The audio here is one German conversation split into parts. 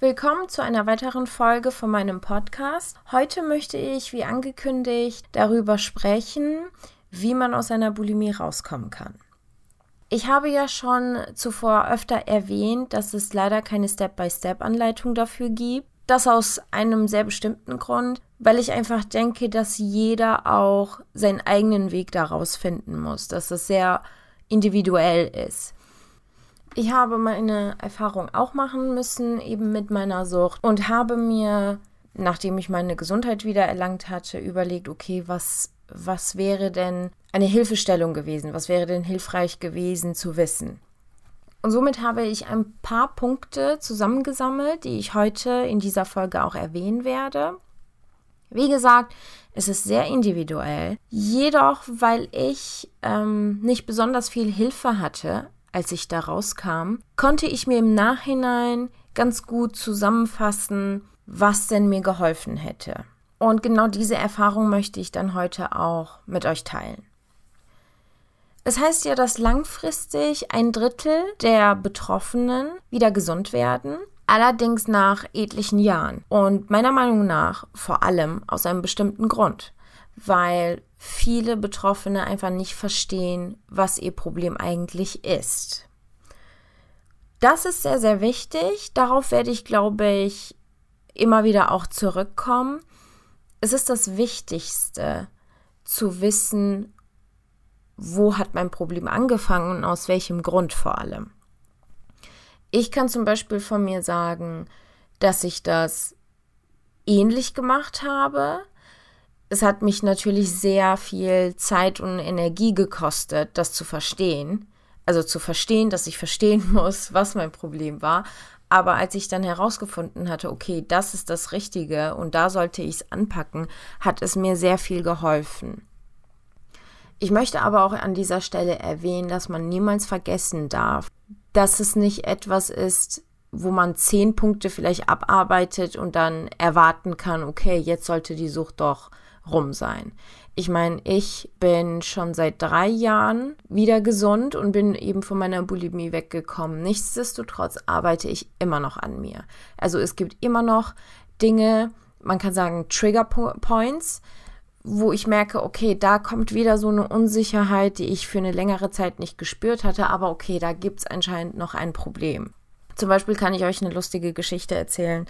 Willkommen zu einer weiteren Folge von meinem Podcast. Heute möchte ich, wie angekündigt, darüber sprechen, wie man aus einer Bulimie rauskommen kann. Ich habe ja schon zuvor öfter erwähnt, dass es leider keine Step-by-Step-Anleitung dafür gibt. Das aus einem sehr bestimmten Grund, weil ich einfach denke, dass jeder auch seinen eigenen Weg daraus finden muss, dass es sehr individuell ist. Ich habe meine Erfahrung auch machen müssen, eben mit meiner Sucht und habe mir, nachdem ich meine Gesundheit wieder erlangt hatte, überlegt, okay, was, was wäre denn eine Hilfestellung gewesen? Was wäre denn hilfreich gewesen zu wissen? Und somit habe ich ein paar Punkte zusammengesammelt, die ich heute in dieser Folge auch erwähnen werde. Wie gesagt, es ist sehr individuell. Jedoch, weil ich ähm, nicht besonders viel Hilfe hatte, als ich da rauskam, konnte ich mir im Nachhinein ganz gut zusammenfassen, was denn mir geholfen hätte. Und genau diese Erfahrung möchte ich dann heute auch mit euch teilen. Es heißt ja, dass langfristig ein Drittel der Betroffenen wieder gesund werden, allerdings nach etlichen Jahren. Und meiner Meinung nach vor allem aus einem bestimmten Grund, weil viele Betroffene einfach nicht verstehen, was ihr Problem eigentlich ist. Das ist sehr, sehr wichtig. Darauf werde ich, glaube ich, immer wieder auch zurückkommen. Es ist das Wichtigste zu wissen, wo hat mein Problem angefangen und aus welchem Grund vor allem. Ich kann zum Beispiel von mir sagen, dass ich das ähnlich gemacht habe, es hat mich natürlich sehr viel Zeit und Energie gekostet, das zu verstehen. Also zu verstehen, dass ich verstehen muss, was mein Problem war. Aber als ich dann herausgefunden hatte, okay, das ist das Richtige und da sollte ich es anpacken, hat es mir sehr viel geholfen. Ich möchte aber auch an dieser Stelle erwähnen, dass man niemals vergessen darf, dass es nicht etwas ist, wo man zehn Punkte vielleicht abarbeitet und dann erwarten kann, okay, jetzt sollte die Sucht doch rum sein. Ich meine, ich bin schon seit drei Jahren wieder gesund und bin eben von meiner Bulimie weggekommen. Nichtsdestotrotz arbeite ich immer noch an mir. Also es gibt immer noch Dinge, man kann sagen Trigger Points, wo ich merke, okay, da kommt wieder so eine Unsicherheit, die ich für eine längere Zeit nicht gespürt hatte, aber okay, da gibt es anscheinend noch ein Problem. Zum Beispiel kann ich euch eine lustige Geschichte erzählen.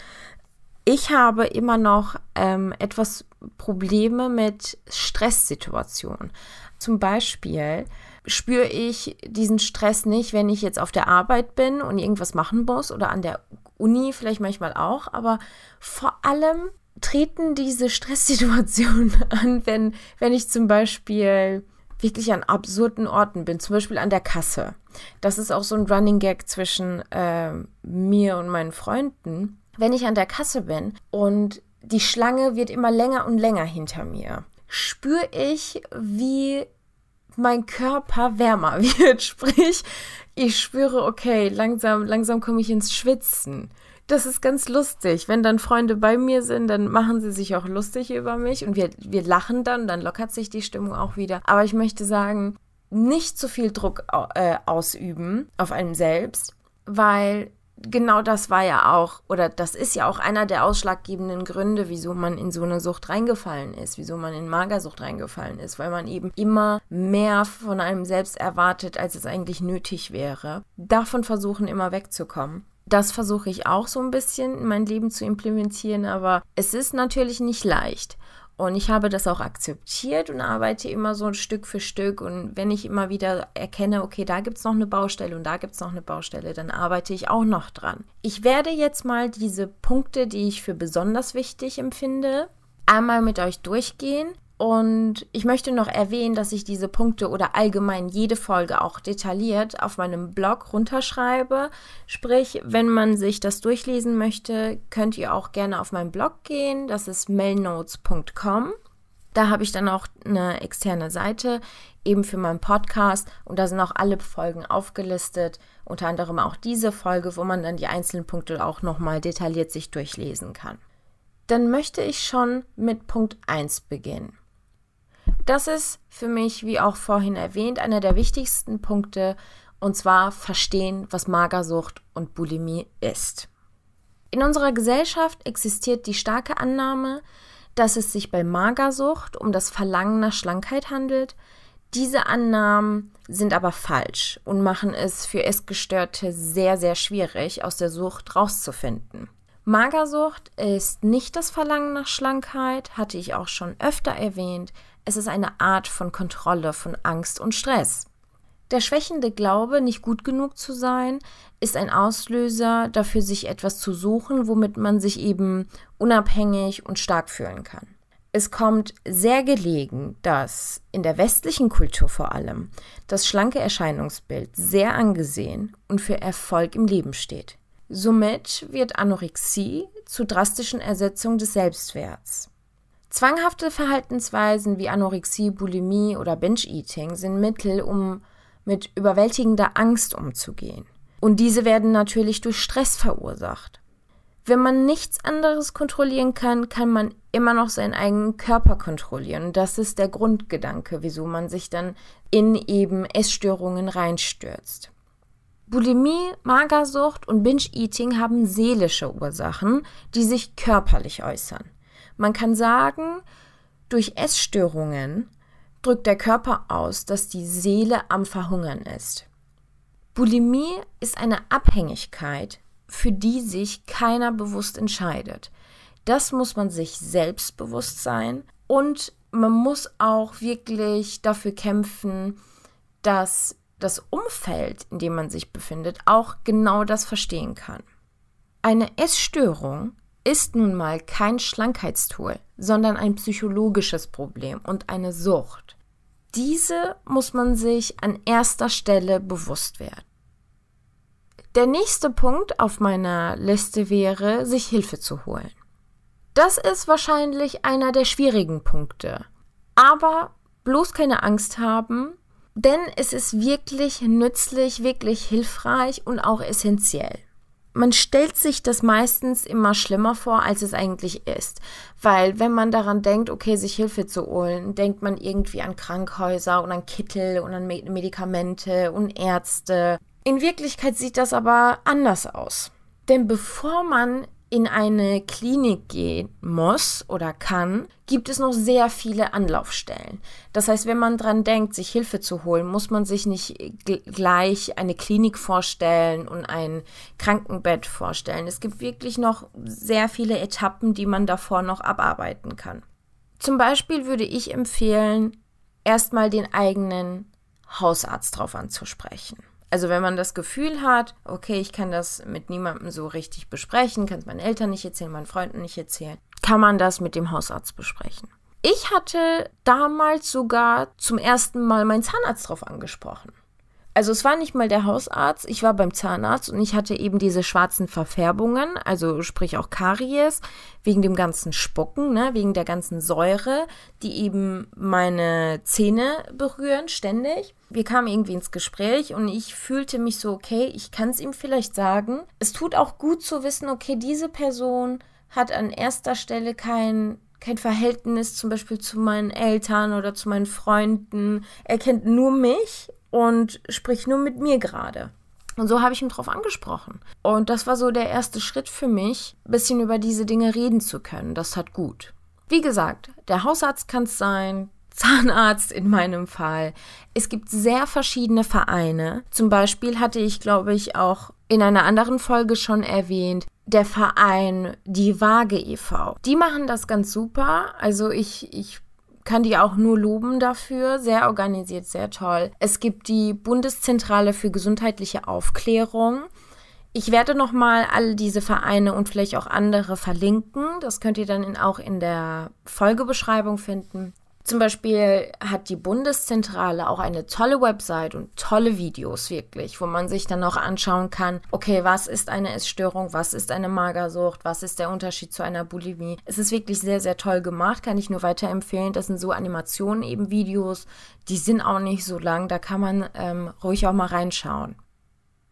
Ich habe immer noch ähm, etwas Probleme mit Stresssituationen. Zum Beispiel spüre ich diesen Stress nicht, wenn ich jetzt auf der Arbeit bin und irgendwas machen muss oder an der Uni vielleicht manchmal auch, aber vor allem treten diese Stresssituationen an, wenn, wenn ich zum Beispiel wirklich an absurden Orten bin, zum Beispiel an der Kasse. Das ist auch so ein Running Gag zwischen äh, mir und meinen Freunden wenn ich an der Kasse bin und die Schlange wird immer länger und länger hinter mir, spüre ich, wie mein Körper wärmer wird. Sprich, ich spüre, okay, langsam, langsam komme ich ins Schwitzen. Das ist ganz lustig. Wenn dann Freunde bei mir sind, dann machen sie sich auch lustig über mich und wir, wir lachen dann, dann lockert sich die Stimmung auch wieder. Aber ich möchte sagen, nicht zu viel Druck äh, ausüben auf einen selbst, weil genau das war ja auch, oder das ist ja auch einer der ausschlaggebenden Gründe, wieso man in so eine Sucht reingefallen ist, wieso man in Magersucht reingefallen ist, weil man eben immer mehr von einem selbst erwartet, als es eigentlich nötig wäre. Davon versuchen immer wegzukommen. Das versuche ich auch so ein bisschen in mein Leben zu implementieren, aber es ist natürlich nicht leicht. Und ich habe das auch akzeptiert und arbeite immer so Stück für Stück. Und wenn ich immer wieder erkenne, okay, da gibt es noch eine Baustelle und da gibt es noch eine Baustelle, dann arbeite ich auch noch dran. Ich werde jetzt mal diese Punkte, die ich für besonders wichtig empfinde, einmal mit euch durchgehen und ich möchte noch erwähnen, dass ich diese Punkte oder allgemein jede Folge auch detailliert auf meinem Blog runterschreibe. Sprich, wenn man sich das durchlesen möchte, könnt ihr auch gerne auf meinen Blog gehen. Das ist mailnotes.com. Da habe ich dann auch eine externe Seite eben für meinen Podcast und da sind auch alle Folgen aufgelistet, unter anderem auch diese Folge, wo man dann die einzelnen Punkte auch nochmal detailliert sich durchlesen kann. Dann möchte ich schon mit Punkt 1 beginnen. Das ist für mich, wie auch vorhin erwähnt, einer der wichtigsten Punkte, und zwar verstehen, was Magersucht und Bulimie ist. In unserer Gesellschaft existiert die starke Annahme, dass es sich bei Magersucht um das Verlangen nach Schlankheit handelt. Diese Annahmen sind aber falsch und machen es für Essgestörte sehr, sehr schwierig, aus der Sucht rauszufinden. Magersucht ist nicht das Verlangen nach Schlankheit, hatte ich auch schon öfter erwähnt. Es ist eine Art von Kontrolle von Angst und Stress. Der schwächende Glaube, nicht gut genug zu sein, ist ein Auslöser dafür, sich etwas zu suchen, womit man sich eben unabhängig und stark fühlen kann. Es kommt sehr gelegen, dass in der westlichen Kultur vor allem das schlanke Erscheinungsbild sehr angesehen und für Erfolg im Leben steht. Somit wird Anorexie zu drastischen Ersetzungen des Selbstwerts. Zwanghafte Verhaltensweisen wie Anorexie, Bulimie oder Binge-Eating sind Mittel, um mit überwältigender Angst umzugehen. Und diese werden natürlich durch Stress verursacht. Wenn man nichts anderes kontrollieren kann, kann man immer noch seinen eigenen Körper kontrollieren. Das ist der Grundgedanke, wieso man sich dann in eben Essstörungen reinstürzt. Bulimie, Magersucht und Binge-Eating haben seelische Ursachen, die sich körperlich äußern. Man kann sagen, durch Essstörungen drückt der Körper aus, dass die Seele am Verhungern ist. Bulimie ist eine Abhängigkeit, für die sich keiner bewusst entscheidet. Das muss man sich selbst bewusst sein und man muss auch wirklich dafür kämpfen, dass das Umfeld, in dem man sich befindet, auch genau das verstehen kann. Eine Essstörung ist nun mal kein Schlankheitstool, sondern ein psychologisches Problem und eine Sucht. Diese muss man sich an erster Stelle bewusst werden. Der nächste Punkt auf meiner Liste wäre, sich Hilfe zu holen. Das ist wahrscheinlich einer der schwierigen Punkte. Aber bloß keine Angst haben, denn es ist wirklich nützlich, wirklich hilfreich und auch essentiell man stellt sich das meistens immer schlimmer vor, als es eigentlich ist. Weil wenn man daran denkt, okay, sich Hilfe zu holen, denkt man irgendwie an Krankhäuser und an Kittel und an Medikamente und Ärzte. In Wirklichkeit sieht das aber anders aus. Denn bevor man in eine Klinik gehen muss oder kann, gibt es noch sehr viele Anlaufstellen. Das heißt, wenn man dran denkt, sich Hilfe zu holen, muss man sich nicht gleich eine Klinik vorstellen und ein Krankenbett vorstellen. Es gibt wirklich noch sehr viele Etappen, die man davor noch abarbeiten kann. Zum Beispiel würde ich empfehlen, erstmal den eigenen Hausarzt drauf anzusprechen. Also wenn man das Gefühl hat, okay, ich kann das mit niemandem so richtig besprechen, kann es meinen Eltern nicht erzählen, meinen Freunden nicht erzählen, kann man das mit dem Hausarzt besprechen. Ich hatte damals sogar zum ersten Mal meinen Zahnarzt drauf angesprochen. Also es war nicht mal der Hausarzt, ich war beim Zahnarzt und ich hatte eben diese schwarzen Verfärbungen, also sprich auch Karies, wegen dem ganzen Spucken, ne, wegen der ganzen Säure, die eben meine Zähne berühren ständig. Wir kamen irgendwie ins Gespräch und ich fühlte mich so, okay, ich kann es ihm vielleicht sagen. Es tut auch gut zu wissen, okay, diese Person hat an erster Stelle kein kein Verhältnis zum Beispiel zu meinen Eltern oder zu meinen Freunden. Er kennt nur mich und spricht nur mit mir gerade. Und so habe ich ihn drauf angesprochen. Und das war so der erste Schritt für mich, ein bisschen über diese Dinge reden zu können. Das hat gut. Wie gesagt, der Hausarzt kann es sein, Zahnarzt in meinem Fall. Es gibt sehr verschiedene Vereine. Zum Beispiel hatte ich, glaube ich, auch in einer anderen Folge schon erwähnt, der Verein Die Waage e.V. Die machen das ganz super. Also ich, ich kann die auch nur loben dafür. Sehr organisiert, sehr toll. Es gibt die Bundeszentrale für gesundheitliche Aufklärung. Ich werde nochmal all diese Vereine und vielleicht auch andere verlinken. Das könnt ihr dann auch in der Folgebeschreibung finden. Zum Beispiel hat die Bundeszentrale auch eine tolle Website und tolle Videos wirklich, wo man sich dann auch anschauen kann, okay, was ist eine Essstörung, was ist eine Magersucht, was ist der Unterschied zu einer Bulimie. Es ist wirklich sehr, sehr toll gemacht, kann ich nur weiterempfehlen. Das sind so Animationen, eben Videos, die sind auch nicht so lang, da kann man ähm, ruhig auch mal reinschauen.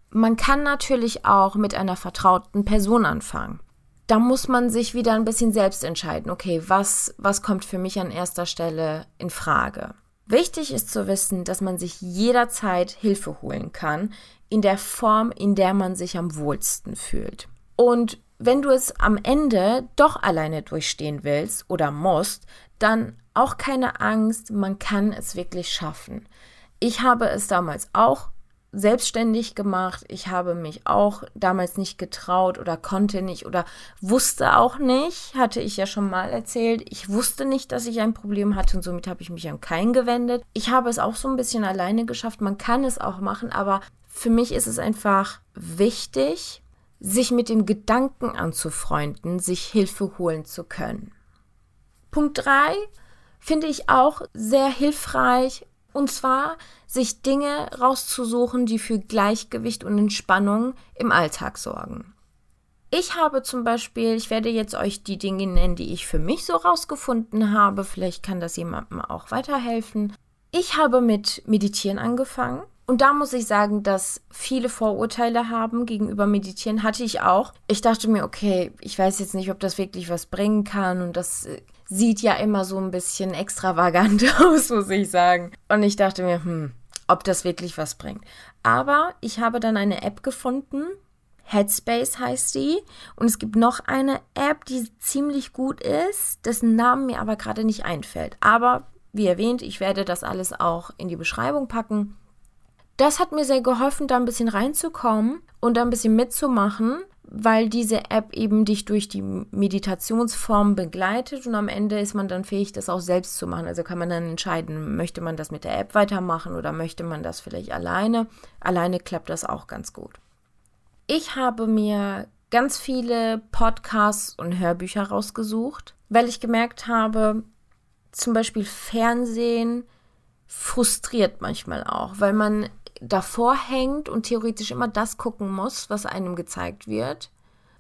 Man kann natürlich auch mit einer vertrauten Person anfangen da muss man sich wieder ein bisschen selbst entscheiden, okay, was, was kommt für mich an erster Stelle in Frage. Wichtig ist zu wissen, dass man sich jederzeit Hilfe holen kann, in der Form, in der man sich am wohlsten fühlt. Und wenn du es am Ende doch alleine durchstehen willst oder musst, dann auch keine Angst, man kann es wirklich schaffen. Ich habe es damals auch selbstständig gemacht. Ich habe mich auch damals nicht getraut oder konnte nicht oder wusste auch nicht, hatte ich ja schon mal erzählt. Ich wusste nicht, dass ich ein Problem hatte und somit habe ich mich an keinen gewendet. Ich habe es auch so ein bisschen alleine geschafft. Man kann es auch machen, aber für mich ist es einfach wichtig, sich mit dem Gedanken anzufreunden, sich Hilfe holen zu können. Punkt 3 finde ich auch sehr hilfreich und zwar sich Dinge rauszusuchen, die für Gleichgewicht und Entspannung im Alltag sorgen. Ich habe zum Beispiel, ich werde jetzt euch die Dinge nennen, die ich für mich so rausgefunden habe. Vielleicht kann das jemandem auch weiterhelfen. Ich habe mit Meditieren angefangen. Und da muss ich sagen, dass viele Vorurteile haben gegenüber Meditieren, hatte ich auch. Ich dachte mir, okay, ich weiß jetzt nicht, ob das wirklich was bringen kann und das äh, sieht ja immer so ein bisschen extravagant aus, muss ich sagen. Und ich dachte mir, hm, ob das wirklich was bringt. Aber ich habe dann eine App gefunden. Headspace heißt die. Und es gibt noch eine App, die ziemlich gut ist, dessen Namen mir aber gerade nicht einfällt. Aber wie erwähnt, ich werde das alles auch in die Beschreibung packen. Das hat mir sehr geholfen, da ein bisschen reinzukommen und da ein bisschen mitzumachen, weil diese App eben dich durch die Meditationsform begleitet und am Ende ist man dann fähig, das auch selbst zu machen. Also kann man dann entscheiden, möchte man das mit der App weitermachen oder möchte man das vielleicht alleine. Alleine klappt das auch ganz gut. Ich habe mir ganz viele Podcasts und Hörbücher rausgesucht, weil ich gemerkt habe, zum Beispiel Fernsehen frustriert manchmal auch, weil man davor hängt und theoretisch immer das gucken muss, was einem gezeigt wird.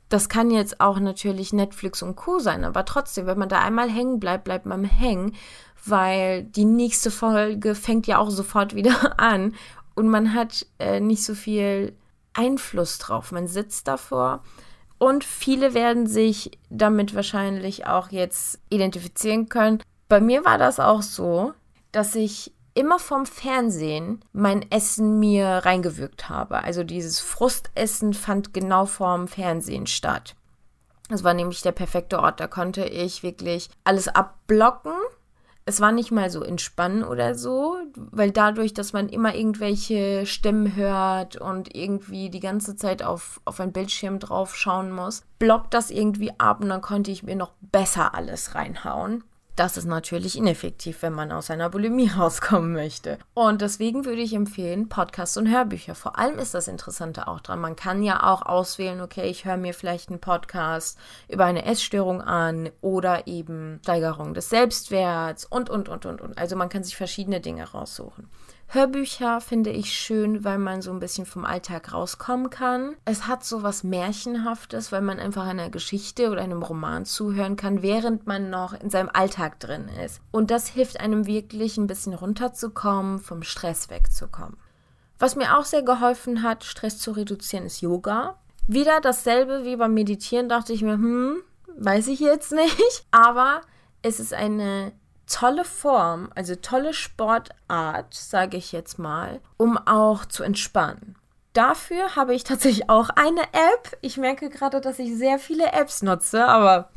Das kann jetzt auch natürlich Netflix und Co. sein, aber trotzdem, wenn man da einmal hängen bleibt, bleibt man hängen, weil die nächste Folge fängt ja auch sofort wieder an und man hat äh, nicht so viel Einfluss drauf. Man sitzt davor und viele werden sich damit wahrscheinlich auch jetzt identifizieren können. Bei mir war das auch so, dass ich immer vom Fernsehen mein Essen mir reingewirkt habe. Also dieses Frustessen fand genau vorm Fernsehen statt. Das war nämlich der perfekte Ort. Da konnte ich wirklich alles abblocken. Es war nicht mal so entspannen oder so, weil dadurch, dass man immer irgendwelche Stimmen hört und irgendwie die ganze Zeit auf, auf ein Bildschirm drauf schauen muss, blockt das irgendwie ab und dann konnte ich mir noch besser alles reinhauen. Das ist natürlich ineffektiv, wenn man aus einer Bulimie rauskommen möchte. Und deswegen würde ich empfehlen, Podcasts und Hörbücher. Vor allem ist das Interessante auch dran. Man kann ja auch auswählen, okay, ich höre mir vielleicht einen Podcast über eine Essstörung an oder eben Steigerung des Selbstwerts und, und, und, und, und. Also man kann sich verschiedene Dinge raussuchen. Hörbücher finde ich schön, weil man so ein bisschen vom Alltag rauskommen kann. Es hat so was Märchenhaftes, weil man einfach einer Geschichte oder einem Roman zuhören kann, während man noch in seinem Alltag drin ist. Und das hilft einem wirklich ein bisschen runterzukommen, vom Stress wegzukommen. Was mir auch sehr geholfen hat, Stress zu reduzieren, ist Yoga. Wieder dasselbe wie beim Meditieren, dachte ich mir, hm, weiß ich jetzt nicht. Aber es ist eine tolle Form, also tolle Sportart, sage ich jetzt mal, um auch zu entspannen. Dafür habe ich tatsächlich auch eine App. Ich merke gerade, dass ich sehr viele Apps nutze, aber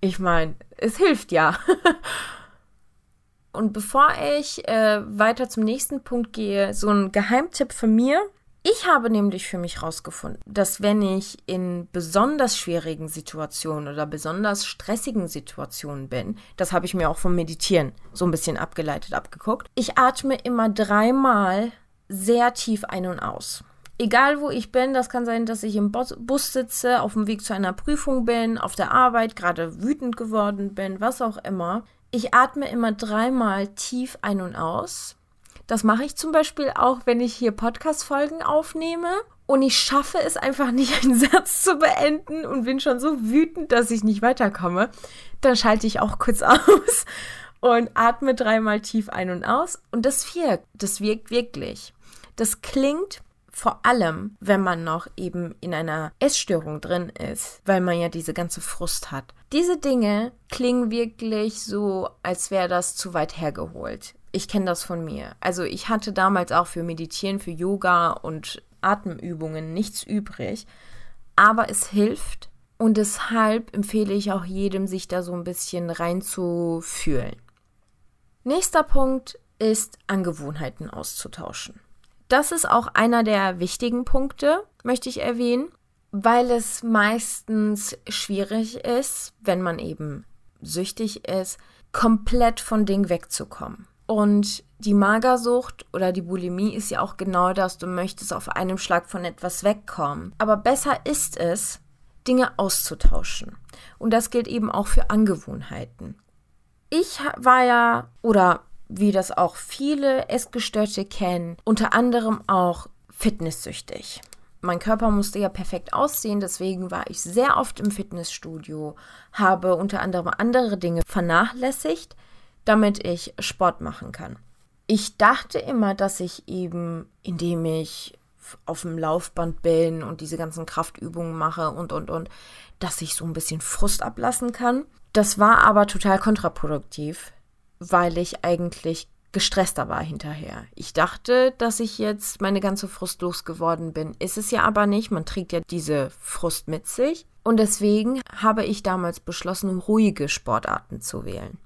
ich meine, es hilft ja. Und bevor ich äh, weiter zum nächsten Punkt gehe, so ein Geheimtipp von mir, ich habe nämlich für mich herausgefunden, dass wenn ich in besonders schwierigen Situationen oder besonders stressigen Situationen bin, das habe ich mir auch vom Meditieren so ein bisschen abgeleitet, abgeguckt, ich atme immer dreimal sehr tief ein und aus. Egal wo ich bin, das kann sein, dass ich im Bus sitze, auf dem Weg zu einer Prüfung bin, auf der Arbeit, gerade wütend geworden bin, was auch immer. Ich atme immer dreimal tief ein und aus das mache ich zum Beispiel auch, wenn ich hier Podcast-Folgen aufnehme und ich schaffe es einfach nicht, einen Satz zu beenden und bin schon so wütend, dass ich nicht weiterkomme. Dann schalte ich auch kurz aus und atme dreimal tief ein und aus. Und das wirkt. Das wirkt wirklich. Das klingt vor allem, wenn man noch eben in einer Essstörung drin ist, weil man ja diese ganze Frust hat. Diese Dinge klingen wirklich so, als wäre das zu weit hergeholt. Ich kenne das von mir. Also ich hatte damals auch für Meditieren, für Yoga und Atemübungen nichts übrig. Aber es hilft, Und deshalb empfehle ich auch jedem, sich da so ein bisschen reinzufühlen. Nächster Punkt ist, Angewohnheiten auszutauschen. Das ist auch einer der wichtigen Punkte, möchte ich erwähnen, weil es meistens schwierig ist, wenn man eben süchtig ist, komplett von Dingen wegzukommen. Und die Magersucht oder die Bulimie ist ja auch genau das, du möchtest auf einem Schlag von etwas wegkommen. Aber besser ist es, Dinge auszutauschen. Und das gilt eben auch für Angewohnheiten. Ich war ja, oder wie das auch viele Essgestörte kennen, unter anderem auch fitnesssüchtig. Mein Körper musste ja perfekt aussehen, deswegen war ich sehr oft im Fitnessstudio, habe unter anderem andere Dinge vernachlässigt, damit ich Sport machen kann. Ich dachte immer, dass ich eben, indem ich auf dem Laufband bin und diese ganzen Kraftübungen mache und, und, und, dass ich so ein bisschen Frust ablassen kann. Das war aber total kontraproduktiv, weil ich eigentlich gestresster war hinterher. Ich dachte, dass ich jetzt meine ganze Frust losgeworden bin. Ist es ja aber nicht. Man trägt ja diese Frust mit sich. Und deswegen habe ich damals beschlossen, ruhige Sportarten zu wählen.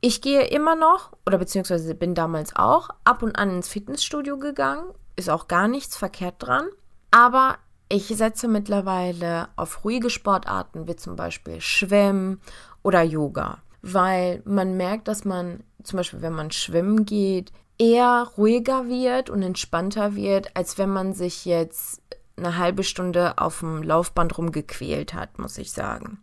Ich gehe immer noch, oder beziehungsweise bin damals auch, ab und an ins Fitnessstudio gegangen. Ist auch gar nichts verkehrt dran. Aber ich setze mittlerweile auf ruhige Sportarten wie zum Beispiel Schwimmen oder Yoga weil man merkt, dass man zum Beispiel, wenn man schwimmen geht, eher ruhiger wird und entspannter wird, als wenn man sich jetzt eine halbe Stunde auf dem Laufband rumgequält hat, muss ich sagen.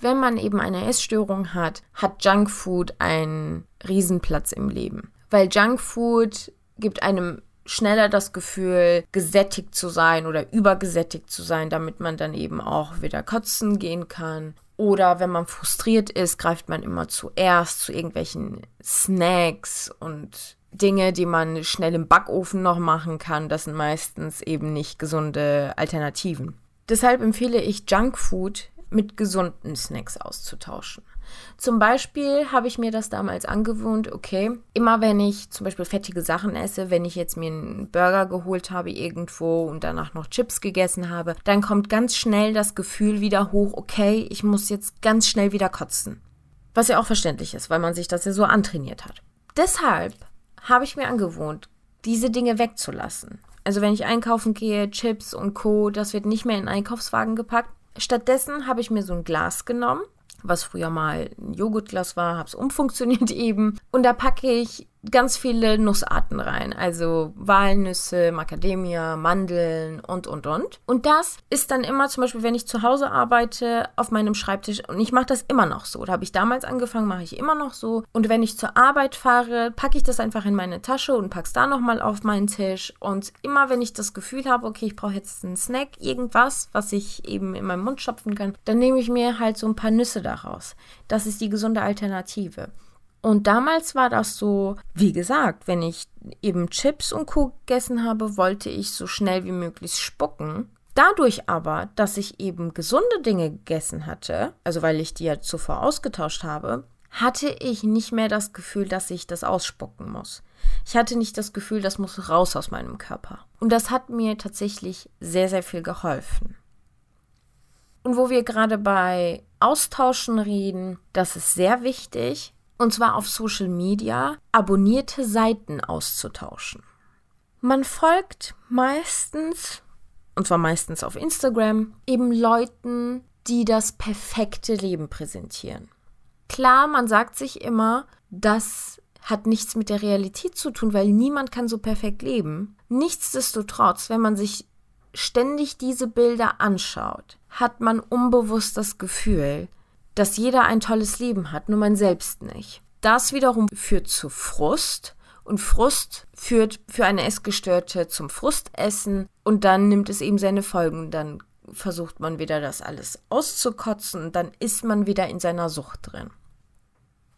Wenn man eben eine Essstörung hat, hat Junkfood einen Riesenplatz im Leben. Weil Junkfood gibt einem schneller das Gefühl, gesättigt zu sein oder übergesättigt zu sein, damit man dann eben auch wieder kotzen gehen kann. Oder wenn man frustriert ist, greift man immer zuerst zu irgendwelchen Snacks und Dinge, die man schnell im Backofen noch machen kann. Das sind meistens eben nicht gesunde Alternativen. Deshalb empfehle ich Junkfood mit gesunden Snacks auszutauschen. Zum Beispiel habe ich mir das damals angewohnt, okay, immer wenn ich zum Beispiel fettige Sachen esse, wenn ich jetzt mir einen Burger geholt habe irgendwo und danach noch Chips gegessen habe, dann kommt ganz schnell das Gefühl wieder hoch, okay, ich muss jetzt ganz schnell wieder kotzen. Was ja auch verständlich ist, weil man sich das ja so antrainiert hat. Deshalb habe ich mir angewohnt, diese Dinge wegzulassen. Also wenn ich einkaufen gehe, Chips und Co, das wird nicht mehr in Einkaufswagen gepackt. Stattdessen habe ich mir so ein Glas genommen was früher mal ein Joghurtglas war, habe es umfunktioniert eben. Und da packe ich ganz viele Nussarten rein. Also Walnüsse, Macadamia, Mandeln und, und, und. Und das ist dann immer zum Beispiel, wenn ich zu Hause arbeite, auf meinem Schreibtisch. Und ich mache das immer noch so. Da habe ich damals angefangen, mache ich immer noch so. Und wenn ich zur Arbeit fahre, packe ich das einfach in meine Tasche und packe es da nochmal auf meinen Tisch. Und immer, wenn ich das Gefühl habe, okay, ich brauche jetzt einen Snack, irgendwas, was ich eben in meinen Mund schopfen kann, dann nehme ich mir halt so ein paar Nüsse daraus. Das ist die gesunde Alternative. Und damals war das so, wie gesagt, wenn ich eben Chips und Co. gegessen habe, wollte ich so schnell wie möglich spucken. Dadurch aber, dass ich eben gesunde Dinge gegessen hatte, also weil ich die ja zuvor ausgetauscht habe, hatte ich nicht mehr das Gefühl, dass ich das ausspucken muss. Ich hatte nicht das Gefühl, das muss raus aus meinem Körper. Und das hat mir tatsächlich sehr, sehr viel geholfen. Und wo wir gerade bei Austauschen reden, das ist sehr wichtig, und zwar auf Social Media, abonnierte Seiten auszutauschen. Man folgt meistens, und zwar meistens auf Instagram, eben Leuten, die das perfekte Leben präsentieren. Klar, man sagt sich immer, das hat nichts mit der Realität zu tun, weil niemand kann so perfekt leben. Nichtsdestotrotz, wenn man sich ständig diese Bilder anschaut, hat man unbewusst das Gefühl, dass jeder ein tolles Leben hat, nur man selbst nicht. Das wiederum führt zu Frust und Frust führt für eine Essgestörte zum Frustessen und dann nimmt es eben seine Folgen. Dann versucht man wieder das alles auszukotzen und dann ist man wieder in seiner Sucht drin.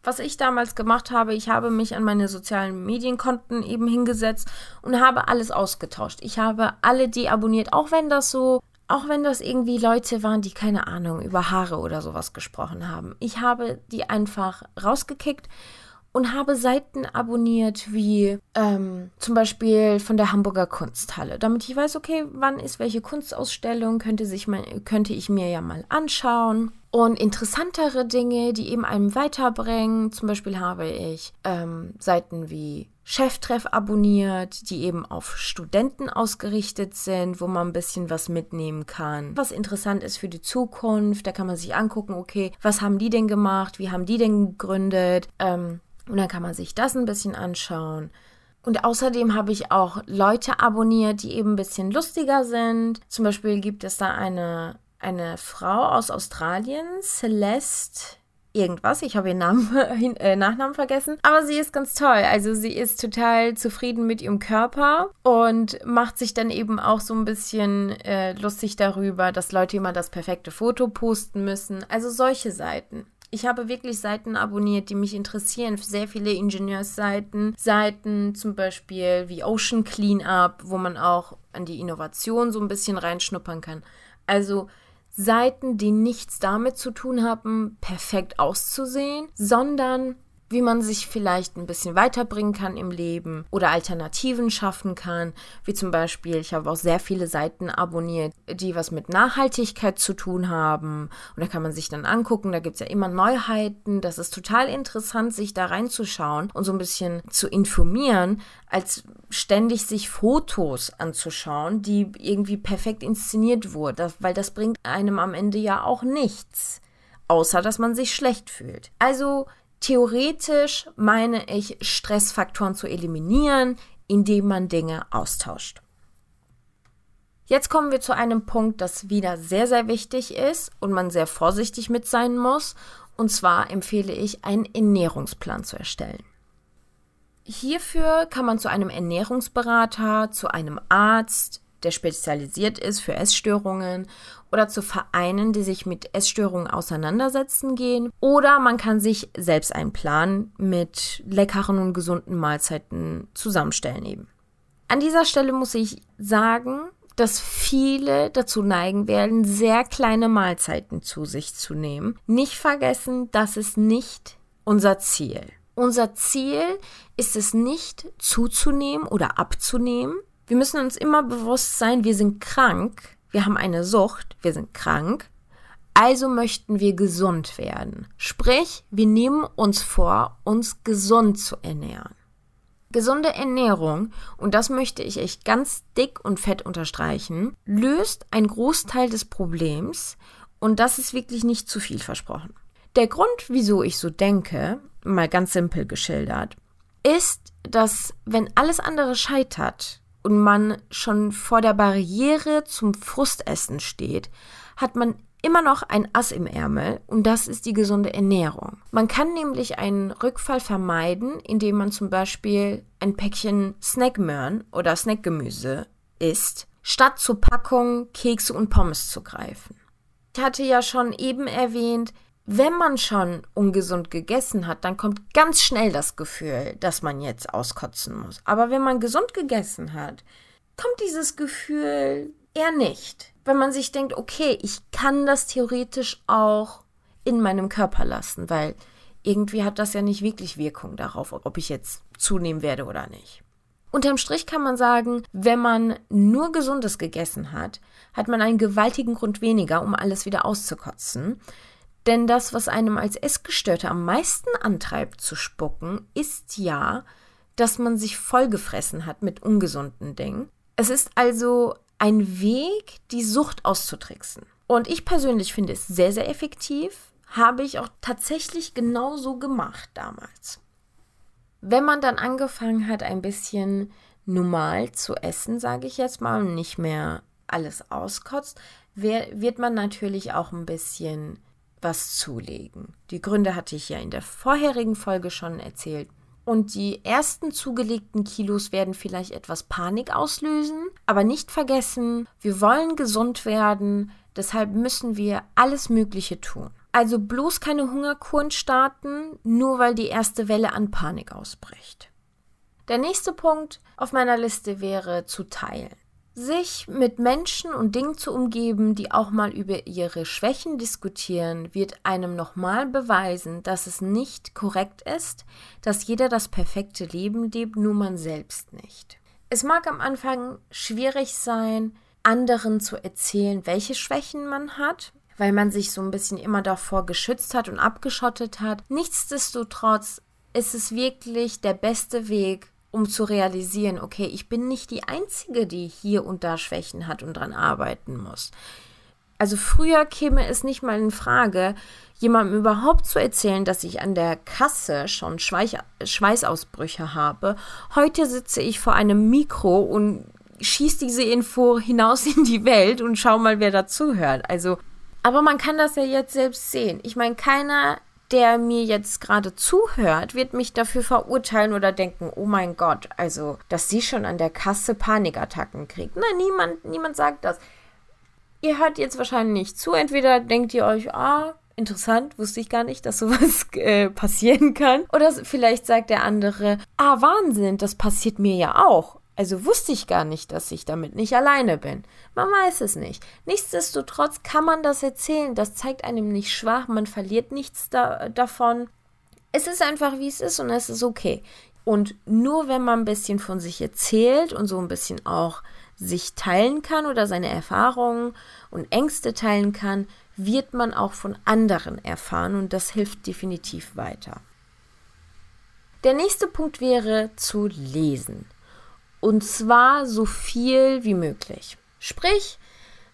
Was ich damals gemacht habe, ich habe mich an meine sozialen Medienkonten eben hingesetzt und habe alles ausgetauscht. Ich habe alle deabonniert, auch wenn das so auch wenn das irgendwie Leute waren, die keine Ahnung über Haare oder sowas gesprochen haben. Ich habe die einfach rausgekickt und habe Seiten abonniert wie ähm, zum Beispiel von der Hamburger Kunsthalle, damit ich weiß, okay, wann ist welche Kunstausstellung, könnte, sich mal, könnte ich mir ja mal anschauen. Und interessantere Dinge, die eben einem weiterbringen. Zum Beispiel habe ich ähm, Seiten wie Cheftreff abonniert, die eben auf Studenten ausgerichtet sind, wo man ein bisschen was mitnehmen kann. Was interessant ist für die Zukunft, da kann man sich angucken, okay, was haben die denn gemacht, wie haben die denn gegründet? Ähm, und dann kann man sich das ein bisschen anschauen. Und außerdem habe ich auch Leute abonniert, die eben ein bisschen lustiger sind. Zum Beispiel gibt es da eine eine Frau aus Australien, Celeste irgendwas. Ich habe ihren Namen, äh, Nachnamen vergessen. Aber sie ist ganz toll. Also sie ist total zufrieden mit ihrem Körper und macht sich dann eben auch so ein bisschen äh, lustig darüber, dass Leute immer das perfekte Foto posten müssen. Also solche Seiten. Ich habe wirklich Seiten abonniert, die mich interessieren. Sehr viele Ingenieursseiten. Seiten zum Beispiel wie Ocean Cleanup, wo man auch an die Innovation so ein bisschen reinschnuppern kann. Also Seiten, die nichts damit zu tun haben, perfekt auszusehen, sondern wie man sich vielleicht ein bisschen weiterbringen kann im Leben oder Alternativen schaffen kann. Wie zum Beispiel, ich habe auch sehr viele Seiten abonniert, die was mit Nachhaltigkeit zu tun haben. Und da kann man sich dann angucken, da gibt es ja immer Neuheiten. Das ist total interessant, sich da reinzuschauen und so ein bisschen zu informieren, als ständig sich Fotos anzuschauen, die irgendwie perfekt inszeniert wurden. Weil das bringt einem am Ende ja auch nichts außer dass man sich schlecht fühlt. Also Theoretisch meine ich, Stressfaktoren zu eliminieren, indem man Dinge austauscht. Jetzt kommen wir zu einem Punkt, das wieder sehr, sehr wichtig ist und man sehr vorsichtig mit sein muss. Und zwar empfehle ich, einen Ernährungsplan zu erstellen. Hierfür kann man zu einem Ernährungsberater, zu einem Arzt, der spezialisiert ist für Essstörungen oder zu Vereinen, die sich mit Essstörungen auseinandersetzen gehen. Oder man kann sich selbst einen Plan mit leckeren und gesunden Mahlzeiten zusammenstellen eben. An dieser Stelle muss ich sagen, dass viele dazu neigen werden, sehr kleine Mahlzeiten zu sich zu nehmen. Nicht vergessen, das ist nicht unser Ziel. Unser Ziel ist es nicht zuzunehmen oder abzunehmen, wir müssen uns immer bewusst sein, wir sind krank, wir haben eine Sucht, wir sind krank, also möchten wir gesund werden. Sprich, wir nehmen uns vor, uns gesund zu ernähren. Gesunde Ernährung, und das möchte ich echt ganz dick und fett unterstreichen, löst einen Großteil des Problems und das ist wirklich nicht zu viel versprochen. Der Grund, wieso ich so denke, mal ganz simpel geschildert, ist, dass wenn alles andere scheitert, und man schon vor der Barriere zum Frustessen steht, hat man immer noch ein Ass im Ärmel und das ist die gesunde Ernährung. Man kann nämlich einen Rückfall vermeiden, indem man zum Beispiel ein Päckchen Snackmöhren oder Snackgemüse isst, statt zur Packung Kekse und Pommes zu greifen. Ich hatte ja schon eben erwähnt, wenn man schon ungesund gegessen hat, dann kommt ganz schnell das Gefühl, dass man jetzt auskotzen muss. Aber wenn man gesund gegessen hat, kommt dieses Gefühl eher nicht. Wenn man sich denkt, okay, ich kann das theoretisch auch in meinem Körper lassen, weil irgendwie hat das ja nicht wirklich Wirkung darauf, ob ich jetzt zunehmen werde oder nicht. Unterm Strich kann man sagen, wenn man nur Gesundes gegessen hat, hat man einen gewaltigen Grund weniger, um alles wieder auszukotzen. Denn das, was einem als Essgestörte am meisten antreibt zu spucken, ist ja, dass man sich vollgefressen hat mit ungesunden Dingen. Es ist also ein Weg, die Sucht auszutricksen. Und ich persönlich finde es sehr, sehr effektiv. Habe ich auch tatsächlich genauso gemacht damals. Wenn man dann angefangen hat, ein bisschen normal zu essen, sage ich jetzt mal, und nicht mehr alles auskotzt, wird man natürlich auch ein bisschen was zulegen. Die Gründe hatte ich ja in der vorherigen Folge schon erzählt. Und die ersten zugelegten Kilos werden vielleicht etwas Panik auslösen, aber nicht vergessen, wir wollen gesund werden, deshalb müssen wir alles Mögliche tun. Also bloß keine Hungerkuren starten, nur weil die erste Welle an Panik ausbricht. Der nächste Punkt auf meiner Liste wäre zu teilen. Sich mit Menschen und Dingen zu umgeben, die auch mal über ihre Schwächen diskutieren, wird einem nochmal beweisen, dass es nicht korrekt ist, dass jeder das perfekte Leben lebt, nur man selbst nicht. Es mag am Anfang schwierig sein, anderen zu erzählen, welche Schwächen man hat, weil man sich so ein bisschen immer davor geschützt hat und abgeschottet hat. Nichtsdestotrotz ist es wirklich der beste Weg, um zu realisieren, okay, ich bin nicht die Einzige, die hier und da Schwächen hat und dran arbeiten muss. Also früher käme es nicht mal in Frage, jemandem überhaupt zu erzählen, dass ich an der Kasse schon Schweißausbrüche habe. Heute sitze ich vor einem Mikro und schieße diese Info hinaus in die Welt und schau mal, wer dazuhört. Also, aber man kann das ja jetzt selbst sehen. Ich meine, keiner der mir jetzt gerade zuhört, wird mich dafür verurteilen oder denken, oh mein Gott, also, dass sie schon an der Kasse Panikattacken kriegt. Nein, niemand, niemand sagt das. Ihr hört jetzt wahrscheinlich nicht zu. Entweder denkt ihr euch, ah, interessant, wusste ich gar nicht, dass sowas äh, passieren kann. Oder vielleicht sagt der andere, ah, Wahnsinn, das passiert mir ja auch. Also wusste ich gar nicht, dass ich damit nicht alleine bin. Man weiß es nicht. Nichtsdestotrotz kann man das erzählen. Das zeigt einem nicht schwach. Man verliert nichts da davon. Es ist einfach, wie es ist und es ist okay. Und nur wenn man ein bisschen von sich erzählt und so ein bisschen auch sich teilen kann oder seine Erfahrungen und Ängste teilen kann, wird man auch von anderen erfahren und das hilft definitiv weiter. Der nächste Punkt wäre zu lesen. Und zwar so viel wie möglich. Sprich,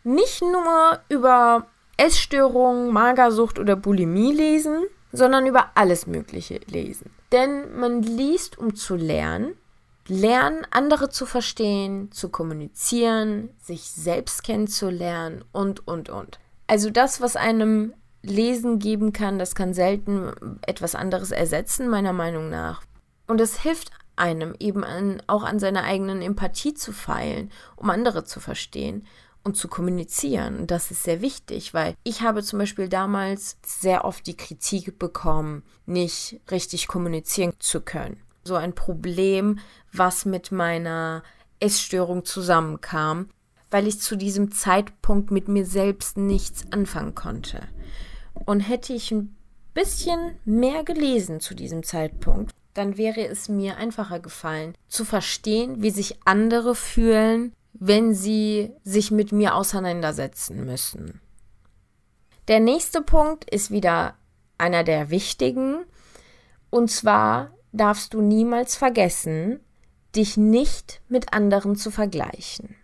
nicht nur über Essstörungen, Magersucht oder Bulimie lesen, sondern über alles Mögliche lesen. Denn man liest, um zu lernen, lernen, andere zu verstehen, zu kommunizieren, sich selbst kennenzulernen und, und, und. Also das, was einem Lesen geben kann, das kann selten etwas anderes ersetzen, meiner Meinung nach. Und es hilft einem eben an, auch an seiner eigenen Empathie zu feilen, um andere zu verstehen und zu kommunizieren. Und das ist sehr wichtig, weil ich habe zum Beispiel damals sehr oft die Kritik bekommen, nicht richtig kommunizieren zu können. So ein Problem, was mit meiner Essstörung zusammenkam, weil ich zu diesem Zeitpunkt mit mir selbst nichts anfangen konnte. Und hätte ich ein bisschen mehr gelesen zu diesem Zeitpunkt, dann wäre es mir einfacher gefallen, zu verstehen, wie sich andere fühlen, wenn sie sich mit mir auseinandersetzen müssen. Der nächste Punkt ist wieder einer der wichtigen, und zwar darfst du niemals vergessen, dich nicht mit anderen zu vergleichen.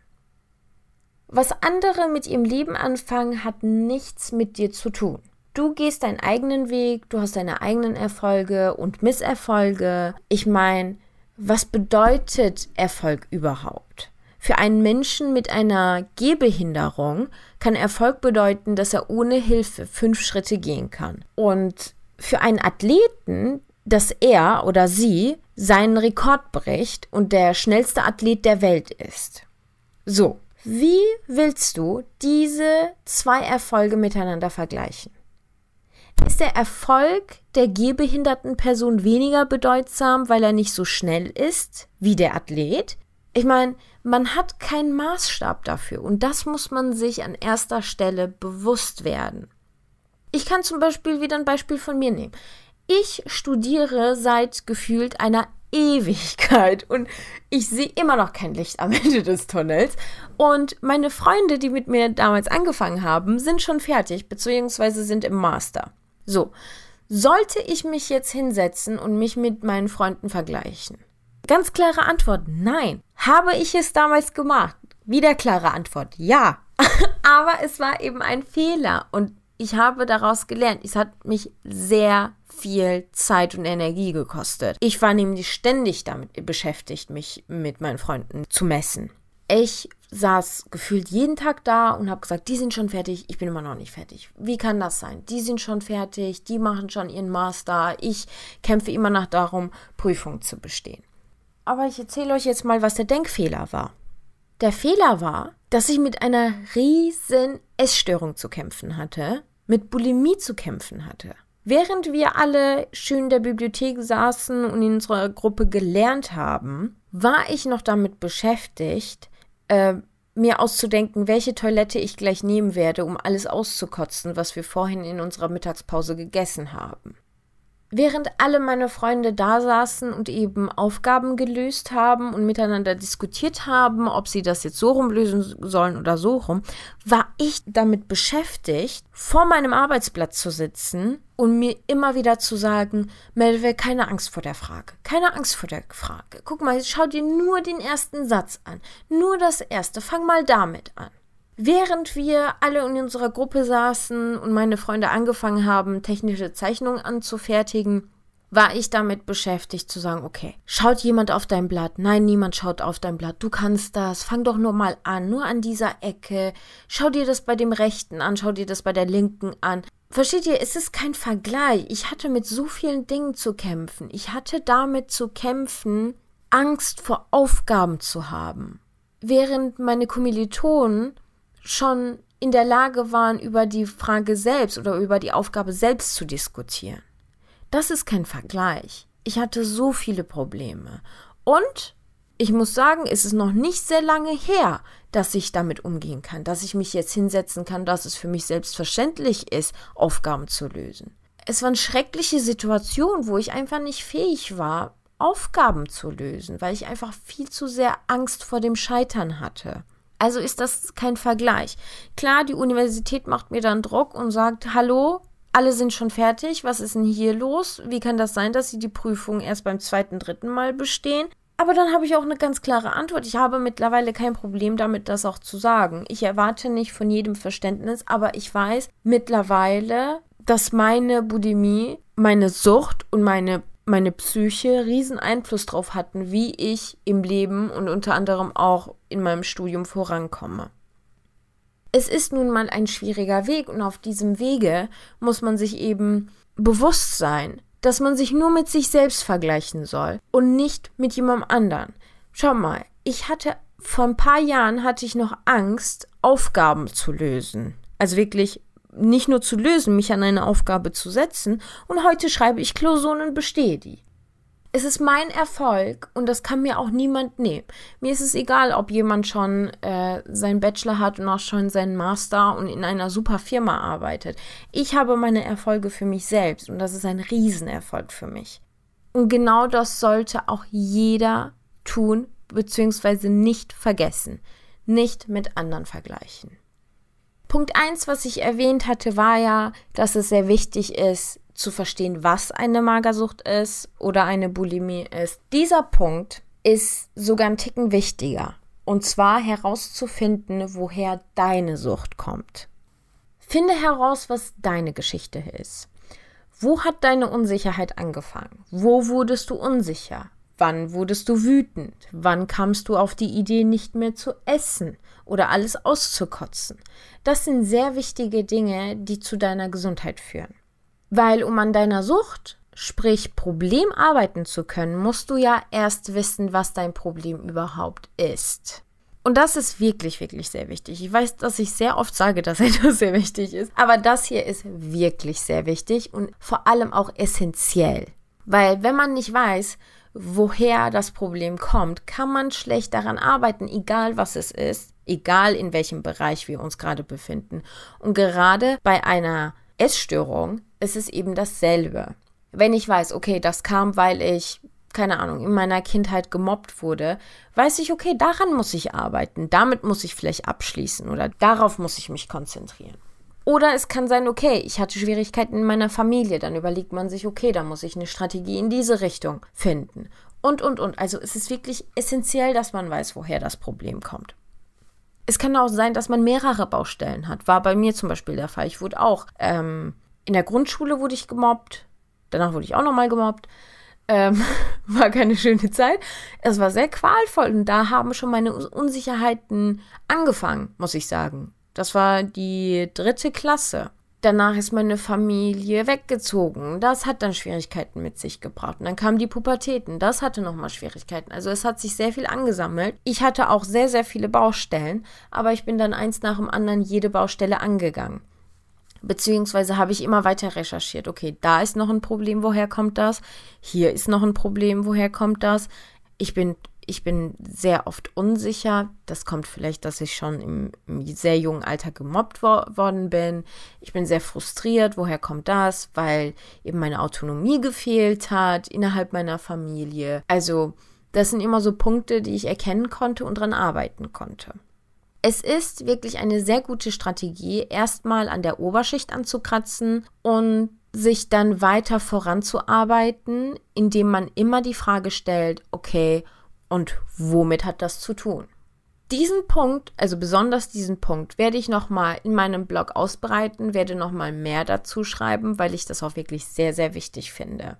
Was andere mit ihrem Leben anfangen, hat nichts mit dir zu tun. Du gehst deinen eigenen Weg, du hast deine eigenen Erfolge und Misserfolge. Ich meine, was bedeutet Erfolg überhaupt? Für einen Menschen mit einer Gehbehinderung kann Erfolg bedeuten, dass er ohne Hilfe fünf Schritte gehen kann. Und für einen Athleten, dass er oder sie seinen Rekord bricht und der schnellste Athlet der Welt ist. So, wie willst du diese zwei Erfolge miteinander vergleichen? Ist der Erfolg der gehbehinderten Person weniger bedeutsam, weil er nicht so schnell ist wie der Athlet? Ich meine, man hat keinen Maßstab dafür und das muss man sich an erster Stelle bewusst werden. Ich kann zum Beispiel wieder ein Beispiel von mir nehmen. Ich studiere seit gefühlt einer Ewigkeit und ich sehe immer noch kein Licht am Ende des Tunnels. Und meine Freunde, die mit mir damals angefangen haben, sind schon fertig, beziehungsweise sind im Master. So, sollte ich mich jetzt hinsetzen und mich mit meinen Freunden vergleichen? Ganz klare Antwort, nein. Habe ich es damals gemacht? Wieder klare Antwort, ja. Aber es war eben ein Fehler und ich habe daraus gelernt. Es hat mich sehr viel Zeit und Energie gekostet. Ich war nämlich ständig damit beschäftigt, mich mit meinen Freunden zu messen. Ich saß gefühlt jeden Tag da und habe gesagt, die sind schon fertig, ich bin immer noch nicht fertig. Wie kann das sein? Die sind schon fertig, die machen schon ihren Master, ich kämpfe immer noch darum, Prüfungen zu bestehen. Aber ich erzähle euch jetzt mal, was der Denkfehler war. Der Fehler war, dass ich mit einer riesen Essstörung zu kämpfen hatte, mit Bulimie zu kämpfen hatte. Während wir alle schön in der Bibliothek saßen und in unserer Gruppe gelernt haben, war ich noch damit beschäftigt, äh, mir auszudenken, welche Toilette ich gleich nehmen werde, um alles auszukotzen, was wir vorhin in unserer Mittagspause gegessen haben. Während alle meine Freunde da saßen und eben Aufgaben gelöst haben und miteinander diskutiert haben, ob sie das jetzt so rum lösen sollen oder so rum, war ich damit beschäftigt, vor meinem Arbeitsplatz zu sitzen und mir immer wieder zu sagen, Melve, keine Angst vor der Frage, keine Angst vor der Frage. Guck mal, schau dir nur den ersten Satz an, nur das erste, fang mal damit an. Während wir alle in unserer Gruppe saßen und meine Freunde angefangen haben, technische Zeichnungen anzufertigen, war ich damit beschäftigt zu sagen, okay, schaut jemand auf dein Blatt? Nein, niemand schaut auf dein Blatt. Du kannst das. Fang doch nur mal an, nur an dieser Ecke. Schau dir das bei dem rechten an, schau dir das bei der linken an. Versteht ihr, es ist kein Vergleich. Ich hatte mit so vielen Dingen zu kämpfen. Ich hatte damit zu kämpfen, Angst vor Aufgaben zu haben. Während meine Kommilitonen schon in der Lage waren, über die Frage selbst oder über die Aufgabe selbst zu diskutieren. Das ist kein Vergleich. Ich hatte so viele Probleme. Und ich muss sagen, es ist noch nicht sehr lange her, dass ich damit umgehen kann, dass ich mich jetzt hinsetzen kann, dass es für mich selbstverständlich ist, Aufgaben zu lösen. Es waren schreckliche Situationen, wo ich einfach nicht fähig war, Aufgaben zu lösen, weil ich einfach viel zu sehr Angst vor dem Scheitern hatte. Also ist das kein Vergleich. Klar, die Universität macht mir dann Druck und sagt, hallo, alle sind schon fertig, was ist denn hier los? Wie kann das sein, dass sie die Prüfung erst beim zweiten, dritten Mal bestehen? Aber dann habe ich auch eine ganz klare Antwort. Ich habe mittlerweile kein Problem damit, das auch zu sagen. Ich erwarte nicht von jedem Verständnis, aber ich weiß mittlerweile, dass meine Bulimie, meine Sucht und meine meine Psyche riesen Einfluss drauf hatten, wie ich im Leben und unter anderem auch in meinem Studium vorankomme. Es ist nun mal ein schwieriger Weg und auf diesem Wege muss man sich eben bewusst sein, dass man sich nur mit sich selbst vergleichen soll und nicht mit jemandem anderen. Schau mal, ich hatte vor ein paar Jahren hatte ich noch Angst, Aufgaben zu lösen. Also wirklich nicht nur zu lösen, mich an eine Aufgabe zu setzen und heute schreibe ich Klausuren und bestehe die. Es ist mein Erfolg und das kann mir auch niemand nehmen. Mir ist es egal, ob jemand schon äh, seinen Bachelor hat und auch schon seinen Master und in einer super Firma arbeitet. Ich habe meine Erfolge für mich selbst und das ist ein Riesenerfolg für mich. Und genau das sollte auch jeder tun, beziehungsweise nicht vergessen. Nicht mit anderen vergleichen. Punkt 1, was ich erwähnt hatte, war ja, dass es sehr wichtig ist, zu verstehen, was eine Magersucht ist oder eine Bulimie ist. Dieser Punkt ist sogar ein Ticken wichtiger. Und zwar herauszufinden, woher deine Sucht kommt. Finde heraus, was deine Geschichte ist. Wo hat deine Unsicherheit angefangen? Wo wurdest du unsicher? Wann wurdest du wütend? Wann kamst du auf die Idee, nicht mehr zu essen oder alles auszukotzen? Das sind sehr wichtige Dinge, die zu deiner Gesundheit führen. Weil um an deiner Sucht, sprich Problem arbeiten zu können, musst du ja erst wissen, was dein Problem überhaupt ist. Und das ist wirklich, wirklich sehr wichtig. Ich weiß, dass ich sehr oft sage, dass etwas sehr wichtig ist, aber das hier ist wirklich sehr wichtig und vor allem auch essentiell. Weil wenn man nicht weiß, woher das Problem kommt, kann man schlecht daran arbeiten, egal was es ist, egal in welchem Bereich wir uns gerade befinden. Und gerade bei einer Essstörung ist es eben dasselbe. Wenn ich weiß, okay, das kam, weil ich keine Ahnung, in meiner Kindheit gemobbt wurde, weiß ich, okay, daran muss ich arbeiten, damit muss ich vielleicht abschließen oder darauf muss ich mich konzentrieren. Oder es kann sein, okay, ich hatte Schwierigkeiten in meiner Familie. Dann überlegt man sich, okay, da muss ich eine Strategie in diese Richtung finden. Und, und, und. Also es ist wirklich essentiell, dass man weiß, woher das Problem kommt. Es kann auch sein, dass man mehrere Baustellen hat. War bei mir zum Beispiel der Fall. Ich wurde auch ähm, in der Grundschule wurde ich gemobbt. Danach wurde ich auch nochmal gemobbt. Ähm, war keine schöne Zeit. Es war sehr qualvoll und da haben schon meine Unsicherheiten angefangen, muss ich sagen. Das war die dritte Klasse. Danach ist meine Familie weggezogen. Das hat dann Schwierigkeiten mit sich gebracht. Und dann kamen die Pubertäten. Das hatte nochmal Schwierigkeiten. Also es hat sich sehr viel angesammelt. Ich hatte auch sehr, sehr viele Baustellen, aber ich bin dann eins nach dem anderen jede Baustelle angegangen. Beziehungsweise habe ich immer weiter recherchiert. Okay, da ist noch ein Problem, woher kommt das? Hier ist noch ein Problem, woher kommt das? Ich bin ich bin sehr oft unsicher. Das kommt vielleicht, dass ich schon im, im sehr jungen Alter gemobbt wo worden bin. Ich bin sehr frustriert. Woher kommt das? Weil eben meine Autonomie gefehlt hat innerhalb meiner Familie. Also, das sind immer so Punkte, die ich erkennen konnte und daran arbeiten konnte. Es ist wirklich eine sehr gute Strategie, erstmal an der Oberschicht anzukratzen und sich dann weiter voranzuarbeiten, indem man immer die Frage stellt, okay, und womit hat das zu tun? Diesen Punkt, also besonders diesen Punkt, werde ich nochmal in meinem Blog ausbreiten, werde nochmal mehr dazu schreiben, weil ich das auch wirklich sehr, sehr wichtig finde.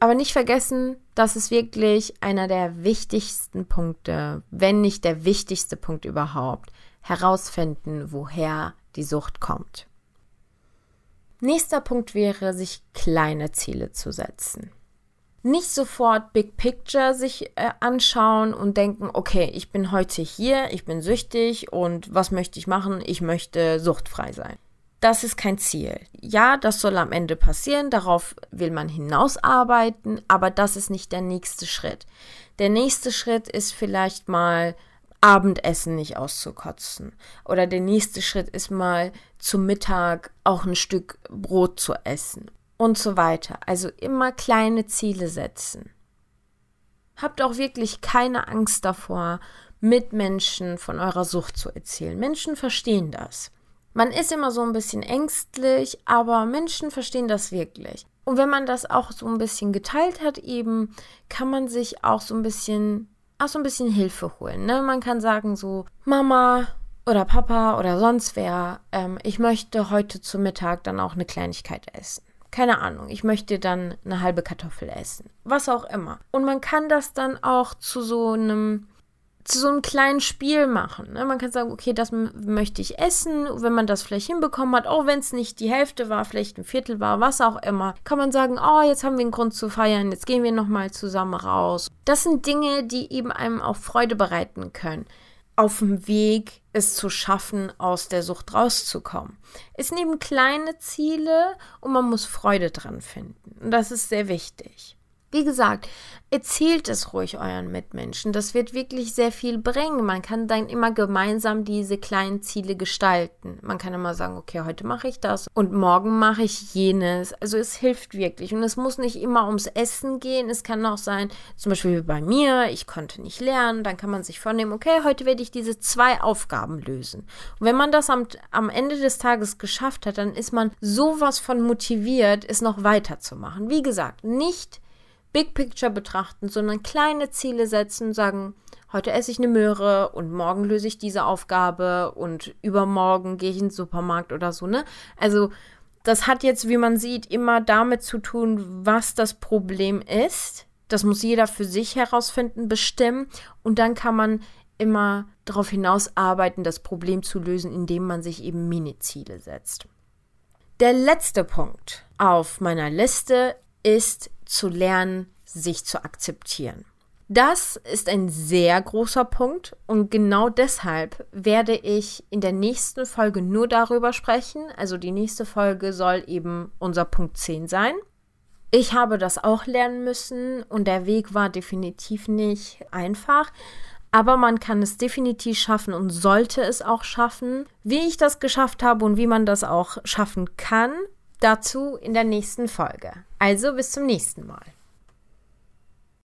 Aber nicht vergessen, das ist wirklich einer der wichtigsten Punkte, wenn nicht der wichtigste Punkt überhaupt, herausfinden, woher die Sucht kommt. Nächster Punkt wäre, sich kleine Ziele zu setzen nicht sofort Big Picture sich äh, anschauen und denken, okay, ich bin heute hier, ich bin süchtig und was möchte ich machen? Ich möchte suchtfrei sein. Das ist kein Ziel. Ja, das soll am Ende passieren, darauf will man hinausarbeiten, aber das ist nicht der nächste Schritt. Der nächste Schritt ist vielleicht mal Abendessen nicht auszukotzen. Oder der nächste Schritt ist mal zum Mittag auch ein Stück Brot zu essen und so weiter. Also immer kleine Ziele setzen. Habt auch wirklich keine Angst davor, Mitmenschen von eurer Sucht zu erzählen. Menschen verstehen das. Man ist immer so ein bisschen ängstlich, aber Menschen verstehen das wirklich. Und wenn man das auch so ein bisschen geteilt hat, eben, kann man sich auch so ein bisschen, auch so ein bisschen Hilfe holen. Ne? Man kann sagen so, Mama oder Papa oder sonst wer, ähm, ich möchte heute zu Mittag dann auch eine Kleinigkeit essen keine Ahnung, ich möchte dann eine halbe Kartoffel essen. Was auch immer. Und man kann das dann auch zu so einem zu so einem kleinen Spiel machen. Ne? Man kann sagen, okay, das möchte ich essen. Wenn man das vielleicht hinbekommen hat, auch wenn es nicht die Hälfte war, vielleicht ein Viertel war, was auch immer, kann man sagen, oh, jetzt haben wir einen Grund zu feiern, jetzt gehen wir nochmal zusammen raus. Das sind Dinge, die eben einem auch Freude bereiten können auf dem Weg, es zu schaffen, aus der Sucht rauszukommen. Es eben kleine Ziele und man muss Freude dran finden. Und das ist sehr wichtig. Wie gesagt, erzählt es ruhig euren Mitmenschen. Das wird wirklich sehr viel bringen. Man kann dann immer gemeinsam diese kleinen Ziele gestalten. Man kann immer sagen, okay, heute mache ich das und morgen mache ich jenes. Also es hilft wirklich. Und es muss nicht immer ums Essen gehen. Es kann auch sein, zum Beispiel bei mir, ich konnte nicht lernen. Dann kann man sich vornehmen, okay, heute werde ich diese zwei Aufgaben lösen. Und wenn man das am, am Ende des Tages geschafft hat, dann ist man sowas von motiviert, es noch weiterzumachen. Wie gesagt, nicht Big Picture betrachten, sondern kleine Ziele setzen, sagen, heute esse ich eine Möhre und morgen löse ich diese Aufgabe und übermorgen gehe ich ins Supermarkt oder so, ne? Also das hat jetzt, wie man sieht, immer damit zu tun, was das Problem ist. Das muss jeder für sich herausfinden, bestimmen und dann kann man immer darauf hinaus arbeiten, das Problem zu lösen, indem man sich eben Mini-Ziele setzt. Der letzte Punkt auf meiner Liste ist zu lernen, sich zu akzeptieren. Das ist ein sehr großer Punkt und genau deshalb werde ich in der nächsten Folge nur darüber sprechen. Also die nächste Folge soll eben unser Punkt 10 sein. Ich habe das auch lernen müssen und der Weg war definitiv nicht einfach, aber man kann es definitiv schaffen und sollte es auch schaffen. Wie ich das geschafft habe und wie man das auch schaffen kann, dazu in der nächsten Folge. Also bis zum nächsten Mal.